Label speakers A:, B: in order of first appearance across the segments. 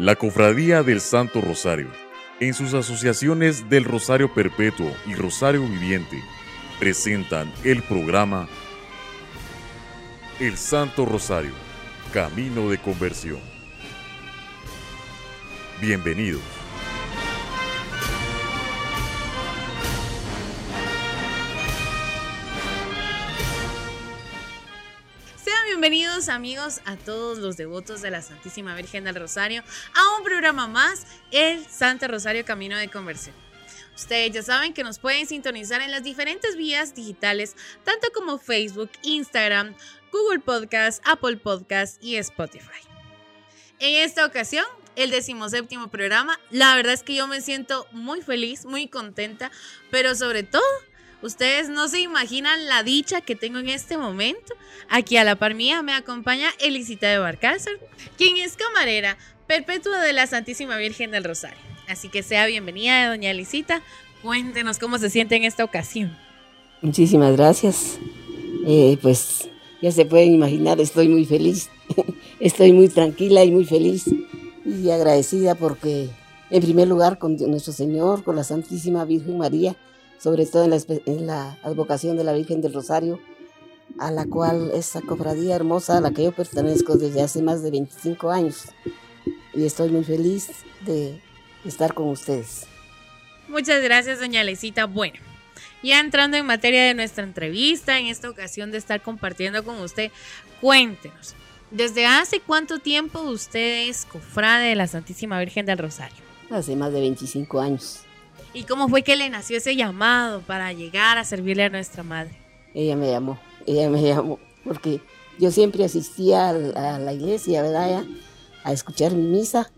A: La Cofradía del Santo Rosario, en sus asociaciones del Rosario Perpetuo y Rosario Viviente, presentan el programa El Santo Rosario, Camino de Conversión. Bienvenidos.
B: Amigos a todos los devotos de la Santísima Virgen del Rosario a un programa más, el Santo Rosario Camino de Conversión. Ustedes ya saben que nos pueden sintonizar en las diferentes vías digitales, tanto como Facebook, Instagram, Google Podcast, Apple Podcast y Spotify. En esta ocasión, el decimoséptimo programa, la verdad es que yo me siento muy feliz, muy contenta, pero sobre todo Ustedes no se imaginan la dicha que tengo en este momento. Aquí a la par me acompaña Elisita de Barcázar, quien es camarera perpetua de la Santísima Virgen del Rosario. Así que sea bienvenida, doña Elisita. Cuéntenos cómo se siente en esta ocasión.
C: Muchísimas gracias. Eh, pues ya se pueden imaginar, estoy muy feliz. estoy muy tranquila y muy feliz y agradecida porque, en primer lugar, con nuestro Señor, con la Santísima Virgen María, sobre todo en la, advocación de la Virgen del Rosario, a la cual esa cofradía hermosa a la que yo pertenezco desde hace más de 25 años. Y estoy muy feliz de estar con ustedes.
B: Muchas gracias, doña Lecita. Bueno, ya entrando en materia de nuestra entrevista, en esta ocasión de estar compartiendo con usted, cuéntenos, ¿desde hace cuánto tiempo usted es cofrade de la Santísima Virgen del Rosario?
C: Hace más de 25 años.
B: ¿Y cómo fue que le nació ese llamado para llegar a servirle a nuestra madre?
C: Ella me llamó, ella me llamó, porque yo siempre asistía a la iglesia, ¿verdad? A escuchar mi misa,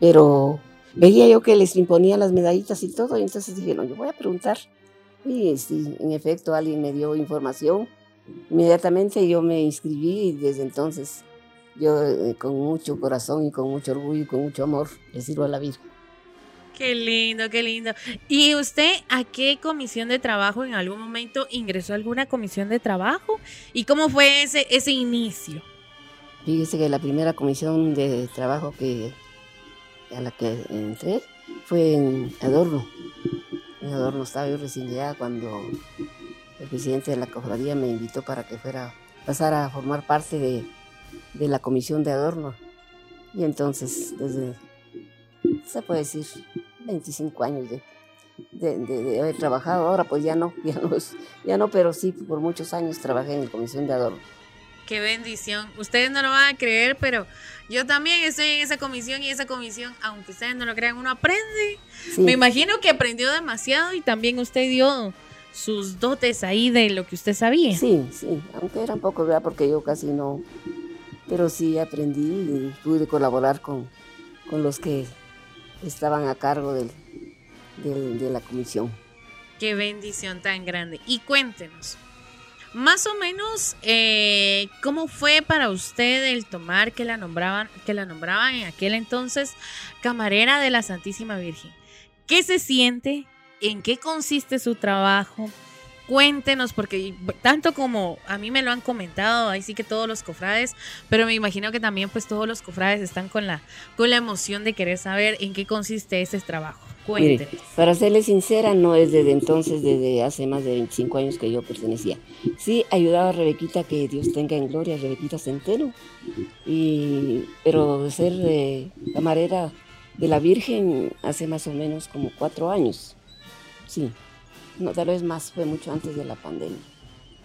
C: pero veía yo que les imponía las medallitas y todo, y entonces dije, no, yo voy a preguntar. Y sí, en efecto, alguien me dio información. Inmediatamente yo me inscribí y desde entonces yo eh, con mucho corazón y con mucho orgullo y con mucho amor le sirvo a la Virgen.
B: Qué lindo, qué lindo. ¿Y usted a qué comisión de trabajo en algún momento ingresó alguna comisión de trabajo? ¿Y cómo fue ese, ese inicio?
C: Fíjese que la primera comisión de trabajo que a la que entré fue en Adorno. En Adorno estaba yo recién llegada cuando el presidente de la cofradía me invitó para que fuera pasar a formar parte de, de la comisión de Adorno. Y entonces, desde, se puede decir, 25 años de, de, haber trabajado. Ahora pues ya no, ya no, ya no, pero sí, por muchos años trabajé en la comisión de adorno.
B: Qué bendición. Ustedes no lo van a creer, pero yo también estoy en esa comisión y esa comisión, aunque ustedes no lo crean, uno aprende. Me imagino que aprendió demasiado y también usted dio sus dotes ahí de lo que usted sabía.
C: Sí, sí, aunque era un poco, ¿verdad? Porque yo casi no, pero sí aprendí y pude colaborar con, con los que estaban a cargo de la comisión.
B: Qué bendición tan grande. Y cuéntenos, más o menos, eh, ¿cómo fue para usted el tomar que la nombraban, que la nombraban en aquel entonces camarera de la Santísima Virgen? ¿Qué se siente? ¿En qué consiste su trabajo? Cuéntenos, porque tanto como a mí me lo han comentado, ahí sí que todos los cofrades, pero me imagino que también pues todos los cofrades están con la, con la emoción de querer saber en qué consiste ese trabajo. Cuéntenos.
C: para serle sincera, no es desde entonces, desde hace más de 25 años que yo pertenecía. Sí, ayudaba a Rebequita, que Dios tenga en gloria, Rebequita Centeno, y, pero de ser eh, camarera de la Virgen hace más o menos como cuatro años. Sí no, tal vez más, fue mucho antes de la pandemia.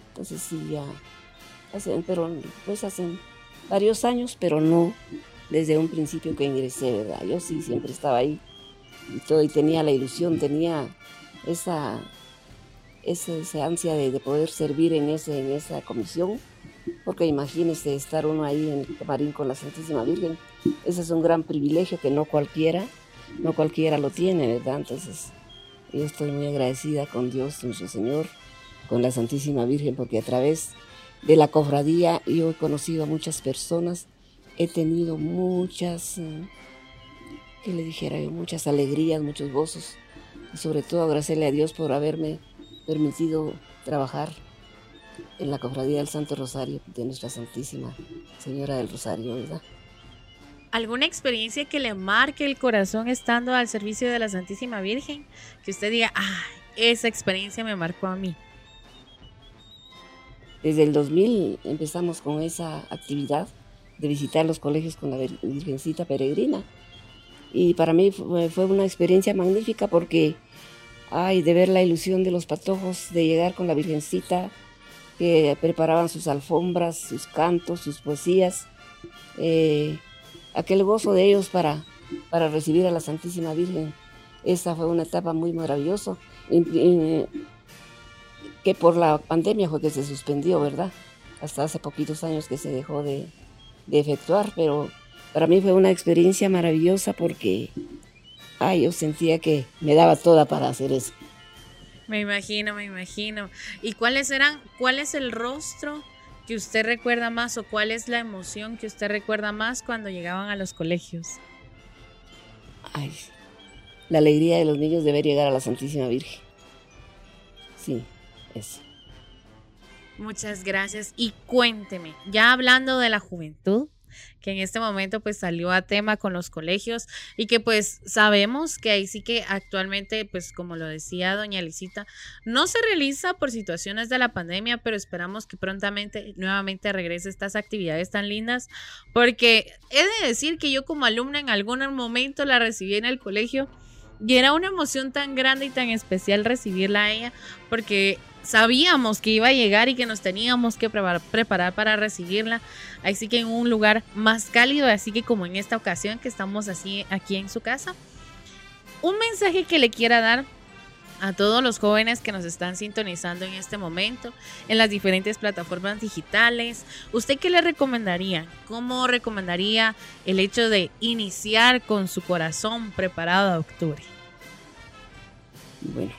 C: Entonces sí, ya, hacen, pero pues hacen varios años, pero no desde un principio que ingresé, ¿verdad? Yo sí siempre estaba ahí y todo, y tenía la ilusión, tenía esa, esa, ansia de, poder servir en, ese, en esa comisión, porque imagínese estar uno ahí en el camarín con la Santísima Virgen, ese es un gran privilegio que no cualquiera, no cualquiera lo tiene, ¿verdad? Entonces, yo estoy muy agradecida con Dios, nuestro Señor, con la Santísima Virgen, porque a través de la cofradía yo he conocido a muchas personas, he tenido muchas, eh, que le dijera yo, muchas alegrías, muchos gozos, sobre todo agradecerle a Dios por haberme permitido trabajar en la cofradía del Santo Rosario de nuestra Santísima Señora del Rosario, ¿verdad?
B: ¿Alguna experiencia que le marque el corazón estando al servicio de la Santísima Virgen? Que usted diga, ah, esa experiencia me marcó a mí.
C: Desde el 2000 empezamos con esa actividad de visitar los colegios con la Virgencita Peregrina. Y para mí fue una experiencia magnífica porque, ay, de ver la ilusión de los patojos, de llegar con la Virgencita, que preparaban sus alfombras, sus cantos, sus poesías, eh, aquel gozo de ellos para, para recibir a la Santísima Virgen. Esa fue una etapa muy maravillosa, que por la pandemia fue que se suspendió, ¿verdad? Hasta hace poquitos años que se dejó de, de efectuar, pero para mí fue una experiencia maravillosa porque, ay, yo sentía que me daba toda para hacer eso.
B: Me imagino, me imagino. ¿Y cuáles eran, cuál es el rostro que usted recuerda más o cuál es la emoción que usted recuerda más cuando llegaban a los colegios?
C: Ay, la alegría de los niños de ver llegar a la Santísima Virgen. Sí, eso.
B: Muchas gracias. Y cuénteme, ya hablando de la juventud, que en este momento pues salió a tema con los colegios y que pues sabemos que ahí sí que actualmente pues como lo decía doña Licita, no se realiza por situaciones de la pandemia, pero esperamos que prontamente nuevamente regrese estas actividades tan lindas porque he de decir que yo como alumna en algún momento la recibí en el colegio y era una emoción tan grande y tan especial recibirla a ella porque sabíamos que iba a llegar y que nos teníamos que preparar para recibirla. Así que en un lugar más cálido, así que como en esta ocasión que estamos así aquí en su casa. Un mensaje que le quiera dar a todos los jóvenes que nos están sintonizando en este momento en las diferentes plataformas digitales. ¿Usted qué le recomendaría? ¿Cómo recomendaría el hecho de iniciar con su corazón preparado a octubre?
C: Bueno,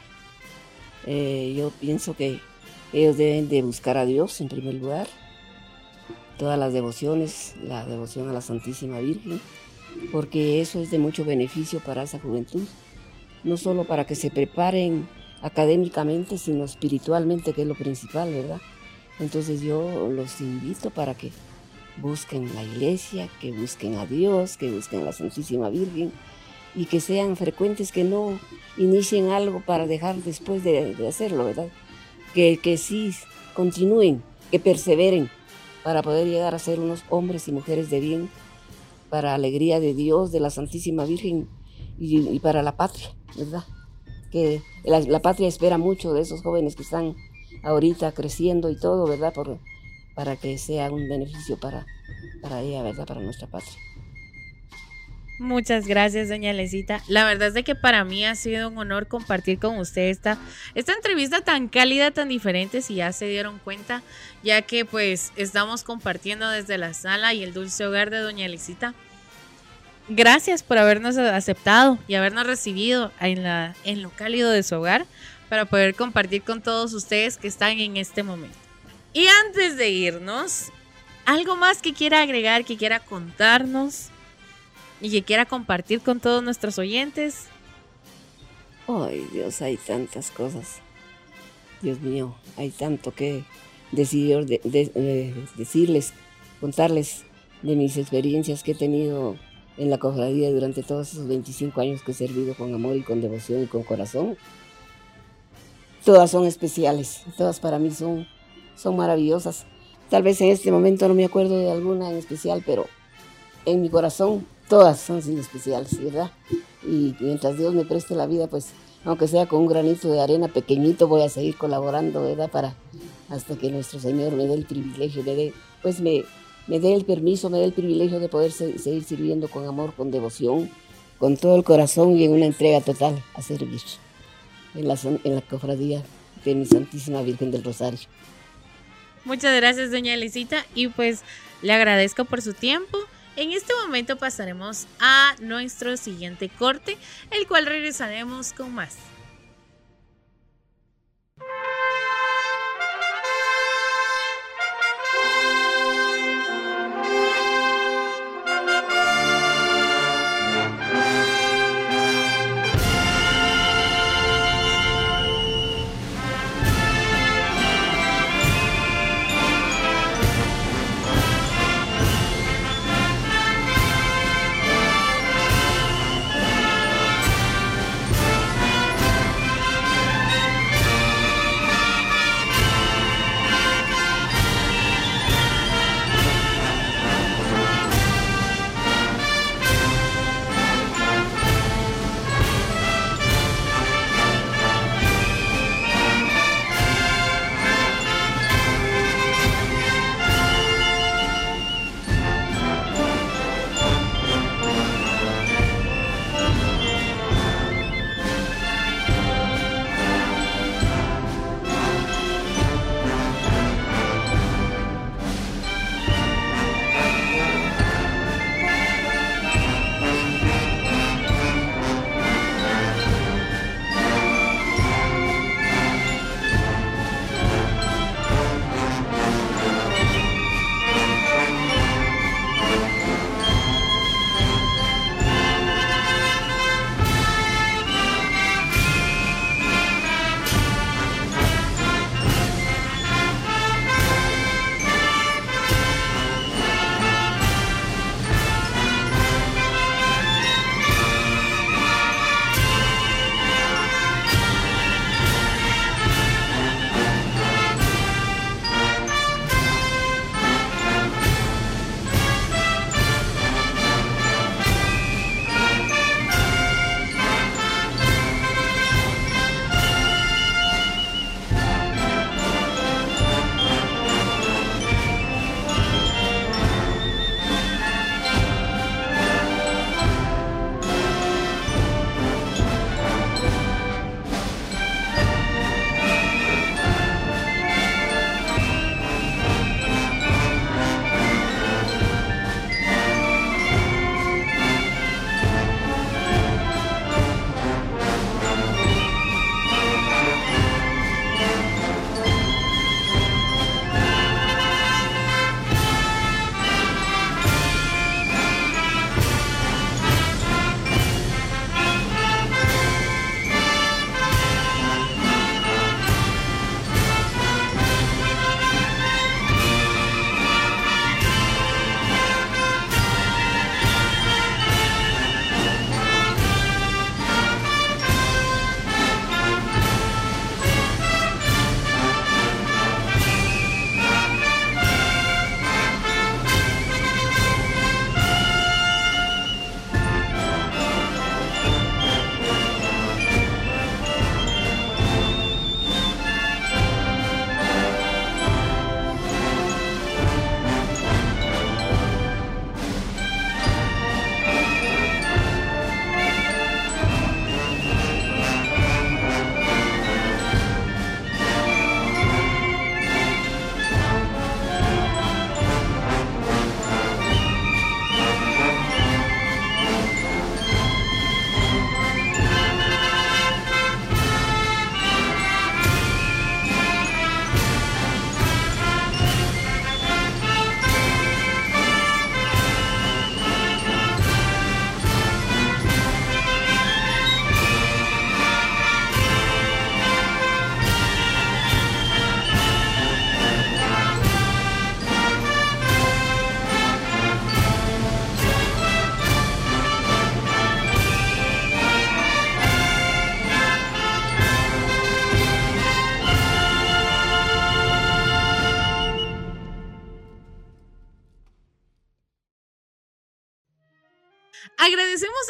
C: eh, yo pienso que ellos deben de buscar a Dios en primer lugar. Todas las devociones, la devoción a la Santísima Virgen, porque eso es de mucho beneficio para esa juventud. No solo para que se preparen académicamente, sino espiritualmente, que es lo principal, ¿verdad? Entonces yo los invito para que busquen la iglesia, que busquen a Dios, que busquen a la Santísima Virgen, y que sean frecuentes, que no inicien algo para dejar después de, hacerlo, ¿verdad? Que, que sí continúen, que perseveren para poder llegar a ser unos hombres y mujeres de bien, para alegría de Dios, de la Santísima Virgen y, para la patria, ¿verdad? Que la, patria espera mucho de esos jóvenes que están ahorita creciendo y todo, ¿verdad? Por, para que sea un beneficio para, para ella, ¿verdad? Para nuestra patria.
B: Muchas gracias, doña Lecita. La verdad es de que para mí ha sido un honor compartir con usted esta, esta entrevista tan cálida, tan diferente, si ya se dieron cuenta, ya que pues estamos compartiendo desde la sala y el dulce hogar de doña Lecita. Gracias por habernos aceptado y habernos recibido en, lo cálido de su hogar para poder compartir con todos ustedes que están en este momento. Y antes de irnos, algo más que quiera agregar, que quiera contarnos y que quiera compartir con todos nuestros oyentes.
C: Ay, Dios, hay tantas cosas. Dios mío, hay tanto que decidir, de, decirles, contarles de mis experiencias que he tenido en la cofradía durante todos esos 25 años que he servido con amor y con devoción y con corazón. Todas son especiales, todas para mí son, son maravillosas. Tal vez en este momento no me acuerdo de alguna en especial, pero en mi corazón todas son sido especiales, ¿verdad? Y mientras Dios me preste la vida, pues aunque sea con un granito de arena pequeñito, voy a seguir colaborando, ¿verdad? Para hasta que nuestro Señor me dé el privilegio, me dé, pues me, me dé el permiso, me dé el privilegio de poder seguir sirviendo con amor, con devoción, con todo el corazón y en una entrega total a servir en la, en la cofradía de mi Santísima Virgen del Rosario.
B: Muchas gracias, doña Elisita, y pues le agradezco por su tiempo. En este momento pasaremos a nuestro siguiente corte, el cual regresaremos con más.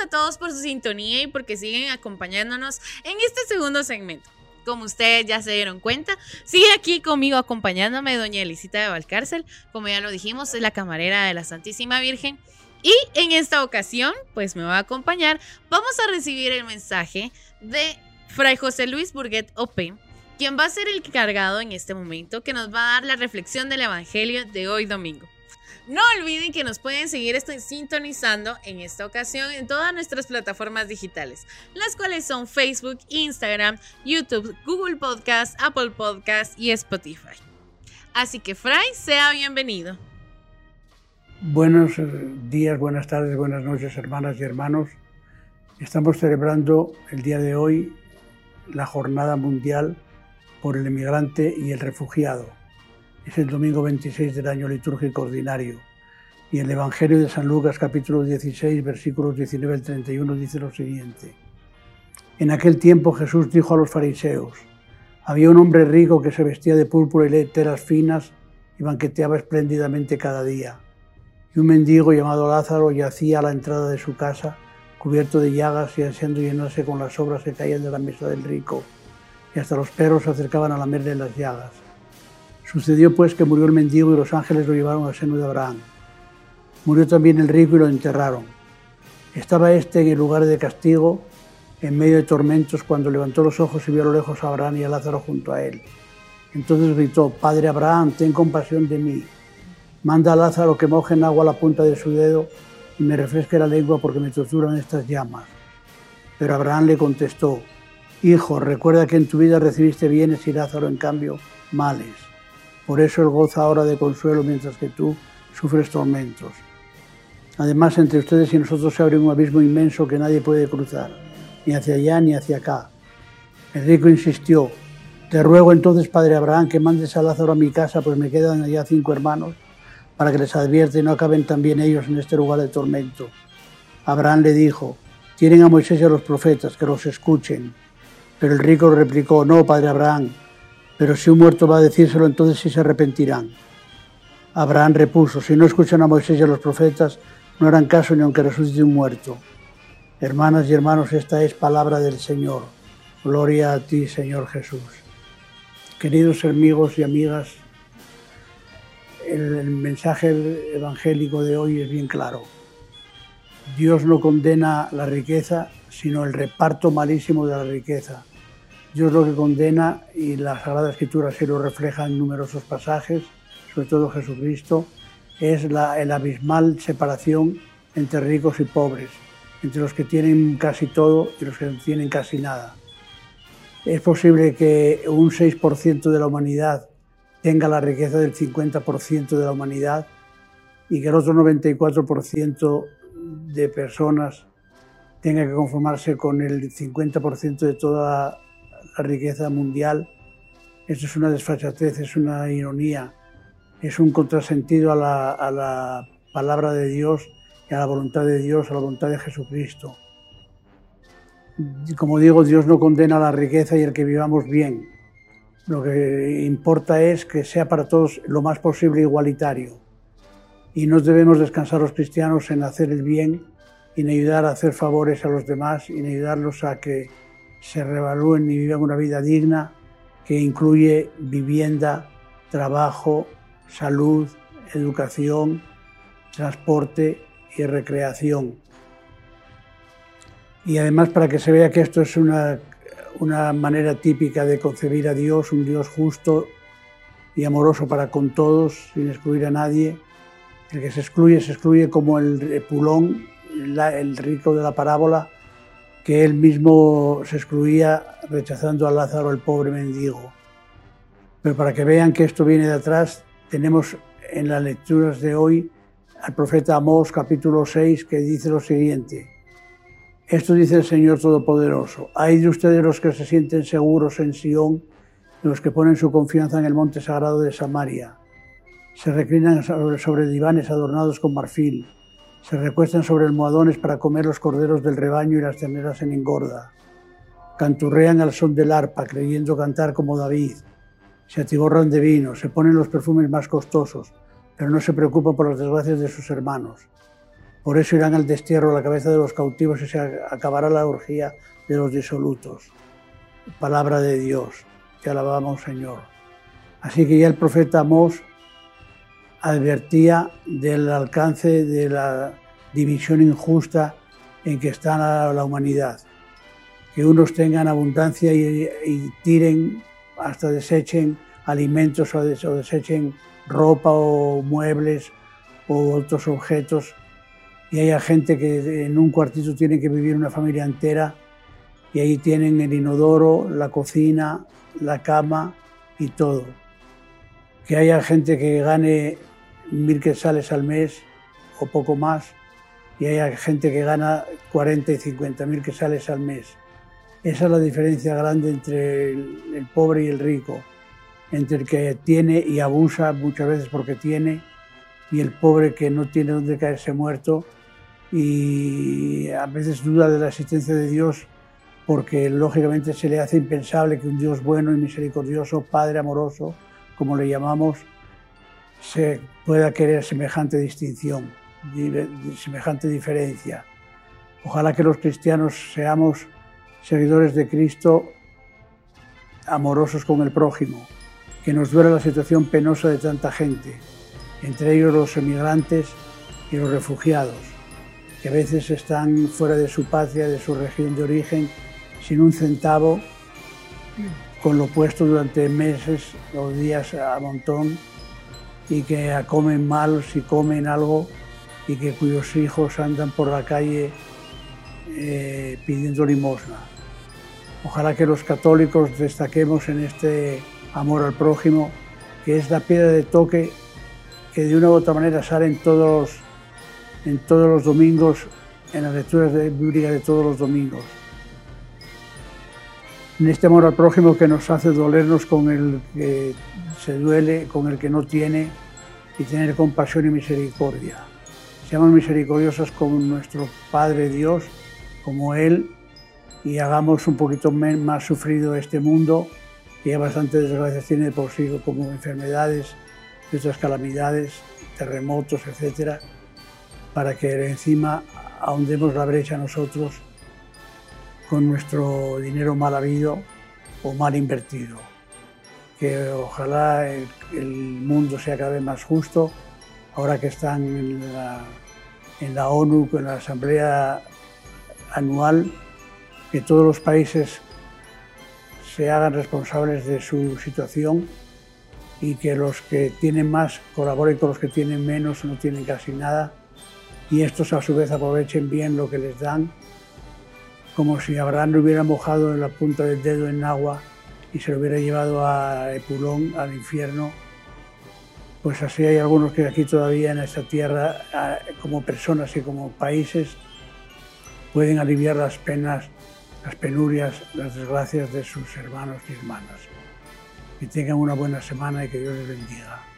B: A todos por su sintonía y porque siguen acompañándonos en este segundo segmento. Como ustedes ya se dieron cuenta, sigue aquí conmigo acompañándome doña Elisita de Valcárcel, como ya lo dijimos, es la camarera de la Santísima Virgen. Y en esta ocasión, pues me va a acompañar, vamos a recibir el mensaje de Fray José Luis Burguet Ope, quien va a ser el cargado en este momento, que nos va a dar la reflexión del Evangelio de hoy domingo. No olviden que nos pueden seguir sintonizando en esta ocasión en todas nuestras plataformas digitales, las cuales son Facebook, Instagram, YouTube, Google Podcast, Apple Podcast y Spotify. Así que Fray, sea bienvenido.
D: Buenos eh, días, buenas tardes, buenas noches, hermanas y hermanos. Estamos celebrando el día de hoy la Jornada Mundial por el Emigrante y el Refugiado. Es el domingo 26 del año litúrgico ordinario. Y el Evangelio de San Lucas capítulo 16 versículos 19 al 31 dice lo siguiente. En aquel tiempo Jesús dijo a los fariseos, había un hombre rico que se vestía de púrpura y leteras finas y banqueteaba espléndidamente cada día. Y un mendigo llamado Lázaro yacía a la entrada de su casa, cubierto de llagas y ansiando llenarse con las obras que caían de la mesa del rico, y hasta los perros se acercaban a lamerle las llagas. Sucedió pues que murió el mendigo y los ángeles lo llevaron al seno de Abraham. Murió también el rico y lo enterraron. Estaba éste en el lugar de castigo, en medio de tormentos, cuando levantó los ojos y vio a lo lejos a Abraham y a Lázaro junto a él. Entonces gritó, Padre Abraham, ten compasión de mí. Manda a Lázaro que moje en agua la punta de su dedo y me refresque la lengua porque me torturan estas llamas. Pero Abraham le contestó, Hijo, recuerda que en tu vida recibiste bienes y Lázaro en cambio males. Por eso él goza ahora de consuelo mientras que tú sufres tormentos. Además, entre ustedes y nosotros se abre un abismo inmenso que nadie puede cruzar, ni hacia allá ni hacia acá. El rico insistió, te ruego entonces, padre Abraham, que mandes a Lázaro a mi casa, pues me quedan allá cinco hermanos, para que les advierte y no acaben también ellos en este lugar de tormento. Abraham le dijo, tienen a Moisés y a los profetas, que los escuchen. Pero el rico replicó, no, padre Abraham, pero si un muerto va a decírselo, entonces sí se arrepentirán. Abraham repuso, si no escuchan a Moisés y a los profetas, no harán caso ni aunque resucite un muerto. Hermanas y hermanos, esta es palabra del Señor. Gloria a ti, Señor Jesús. Queridos amigos y amigas, el, mensaje evangélico de hoy es bien claro. Dios no condena la riqueza, sino el reparto malísimo de la riqueza. Dios lo que condena, y la Sagrada Escritura se lo refleja en numerosos pasajes, sobre todo Jesucristo, es la el abismal separación entre ricos y pobres, entre los que tienen casi todo y los que tienen casi nada. Es posible que un 6% de la humanidad tenga la riqueza del 50% de la humanidad y que el otro 94% de personas tenga que conformarse con el 50% de toda la riqueza mundial, esto es una desfachatez, es una ironía, es un contrasentido a la, a la palabra de Dios y a la voluntad de Dios, a la voluntad de Jesucristo. Como digo, Dios no condena la riqueza y el que vivamos bien. Lo que importa es que sea para todos lo más posible igualitario. Y no debemos descansar los cristianos en hacer el bien en ayudar a hacer favores a los demás en ayudarlos a que se revalúen y vivan una vida digna que incluye vivienda, trabajo, salud, educación, transporte y recreación. Y además para que se vea que esto es una, una manera típica de concebir a Dios, un Dios justo y amoroso para con todos, sin excluir a nadie. El que se excluye, se excluye como el pulón, el rico de la parábola, que él mismo se excluía rechazando a Lázaro, el pobre mendigo. Pero para que vean que esto viene de atrás, tenemos en las lecturas de hoy al profeta Amós capítulo 6 que dice lo siguiente. Esto dice el Señor Todopoderoso. Hay de ustedes los que se sienten seguros en Sión, los que ponen su confianza en el monte sagrado de Samaria. Se reclinan sobre divanes adornados con marfil se recuestan sobre almohadones para comer los corderos del rebaño y las terneras en engorda. Canturrean al son del arpa, creyendo cantar como David. Se atiborran de vino, se ponen los perfumes más costosos, pero no se preocupan por las desgracias de sus hermanos. Por eso irán al destierro la cabeza de los cautivos y se acabará la orgía de los disolutos. Palabra de Dios, te alabamos Señor. Así que ya el profeta Amós advertía del alcance de la división injusta en que está la humanidad. Que unos tengan abundancia y, tiren hasta desechen alimentos o, desechen ropa o muebles o otros objetos y haya gente que en un cuartito tiene que vivir una familia entera y ahí tienen el inodoro, la cocina, la cama y todo. Que haya gente que gane mil quetzales al mes o poco más y haya gente que gana 40 y 50 mil quetzales al mes. Esa es la diferencia grande entre el pobre y el rico, entre el que tiene y abusa muchas veces porque tiene y el pobre que no tiene donde caerse muerto y a veces duda de la existencia de Dios porque lógicamente se le hace impensable que un Dios bueno y misericordioso, Padre amoroso, como le llamamos, se pueda querer semejante distinción, semejante diferencia. Ojalá que los cristianos seamos seguidores de Cristo amorosos con el prójimo, que nos duele la situación penosa de tanta gente, entre ellos los emigrantes y los refugiados que a veces están fuera de su patria, de su región de origen, sin un centavo, con lo puesto durante meses o días a montón y que comen mal si comen algo y que cuyos hijos andan por la calle eh, pidiendo limosna. Ojalá que los católicos destaquemos en este amor al prójimo, que es la piedra de toque que de una u otra manera salen todos en todos los domingos, en las lecturas Biblia de todos los domingos. En este amor al prójimo que nos hace dolernos con el que se duele, con el que no tiene, y tener compasión y misericordia. Seamos misericordiosos con nuestro Padre Dios, como Él, y hagamos un poquito más sufrido este mundo, que ya bastante desgracias tiene por sí, como enfermedades y otras calamidades, terremotos, etcétera para que encima ahondemos la brecha nosotros con nuestro dinero mal habido o mal invertido. Que ojalá el, mundo sea cada vez más justo, ahora que están en la, en ONU, con la Asamblea Anual, que todos los países se hagan responsables de su situación y que los que tienen más colaboren con los que tienen menos no tienen casi nada y estos a su vez aprovechen bien lo que les dan, como si Abraham lo hubiera mojado en la punta del dedo en agua y se lo hubiera llevado a Epulón, al infierno. Pues así hay algunos que aquí todavía en esta tierra, como personas y como países, pueden aliviar las penas, las penurias, las desgracias de sus hermanos y hermanas. Que tengan una buena semana y que Dios les bendiga.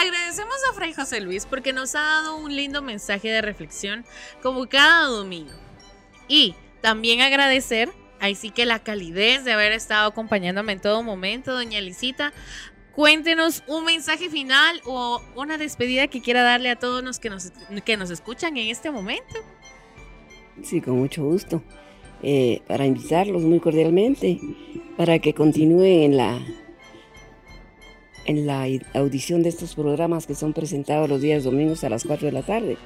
B: Agradecemos a Fray José Luis porque nos ha dado un lindo mensaje de reflexión como cada domingo. Y también agradecer, ahí sí que la calidez de haber estado acompañándome en todo momento, doña Lisita. Cuéntenos un mensaje final o una despedida que quiera darle a todos los que nos, que nos escuchan en este momento.
C: Sí, con mucho gusto. Eh, para invitarlos muy cordialmente para que continúen en la en la audición de estos programas que son presentados los días domingos a las 4 de la tarde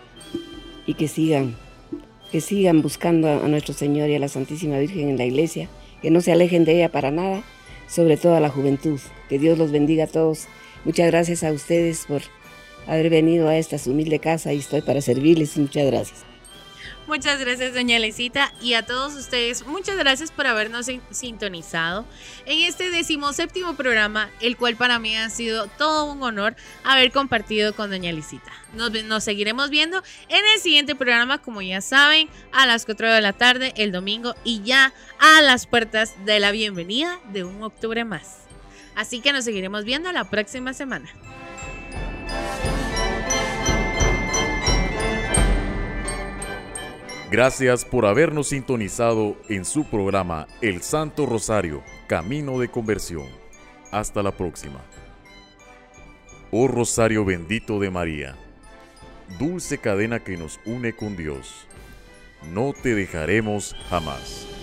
C: y que sigan, que sigan buscando a, nuestro Señor y a la Santísima Virgen en la iglesia, que no se alejen de ella para nada, sobre todo a la juventud. Que Dios los bendiga a todos. Muchas gracias a ustedes por haber venido a esta humilde casa y estoy para servirles. Muchas gracias.
B: Muchas gracias, doña Lecita, y a todos ustedes, muchas gracias por habernos sintonizado en este decimoséptimo programa, el cual para mí ha sido todo un honor haber compartido con doña Lecita. Nos, nos seguiremos viendo en el siguiente programa, como ya saben, a las 4 de la tarde el domingo y ya a las puertas de la bienvenida de un octubre más. Así que nos seguiremos viendo la próxima semana.
A: Gracias por habernos sintonizado en su programa El Santo Rosario, Camino de Conversión. Hasta la próxima. Oh Rosario bendito de María, dulce cadena que nos une con Dios, no te dejaremos jamás.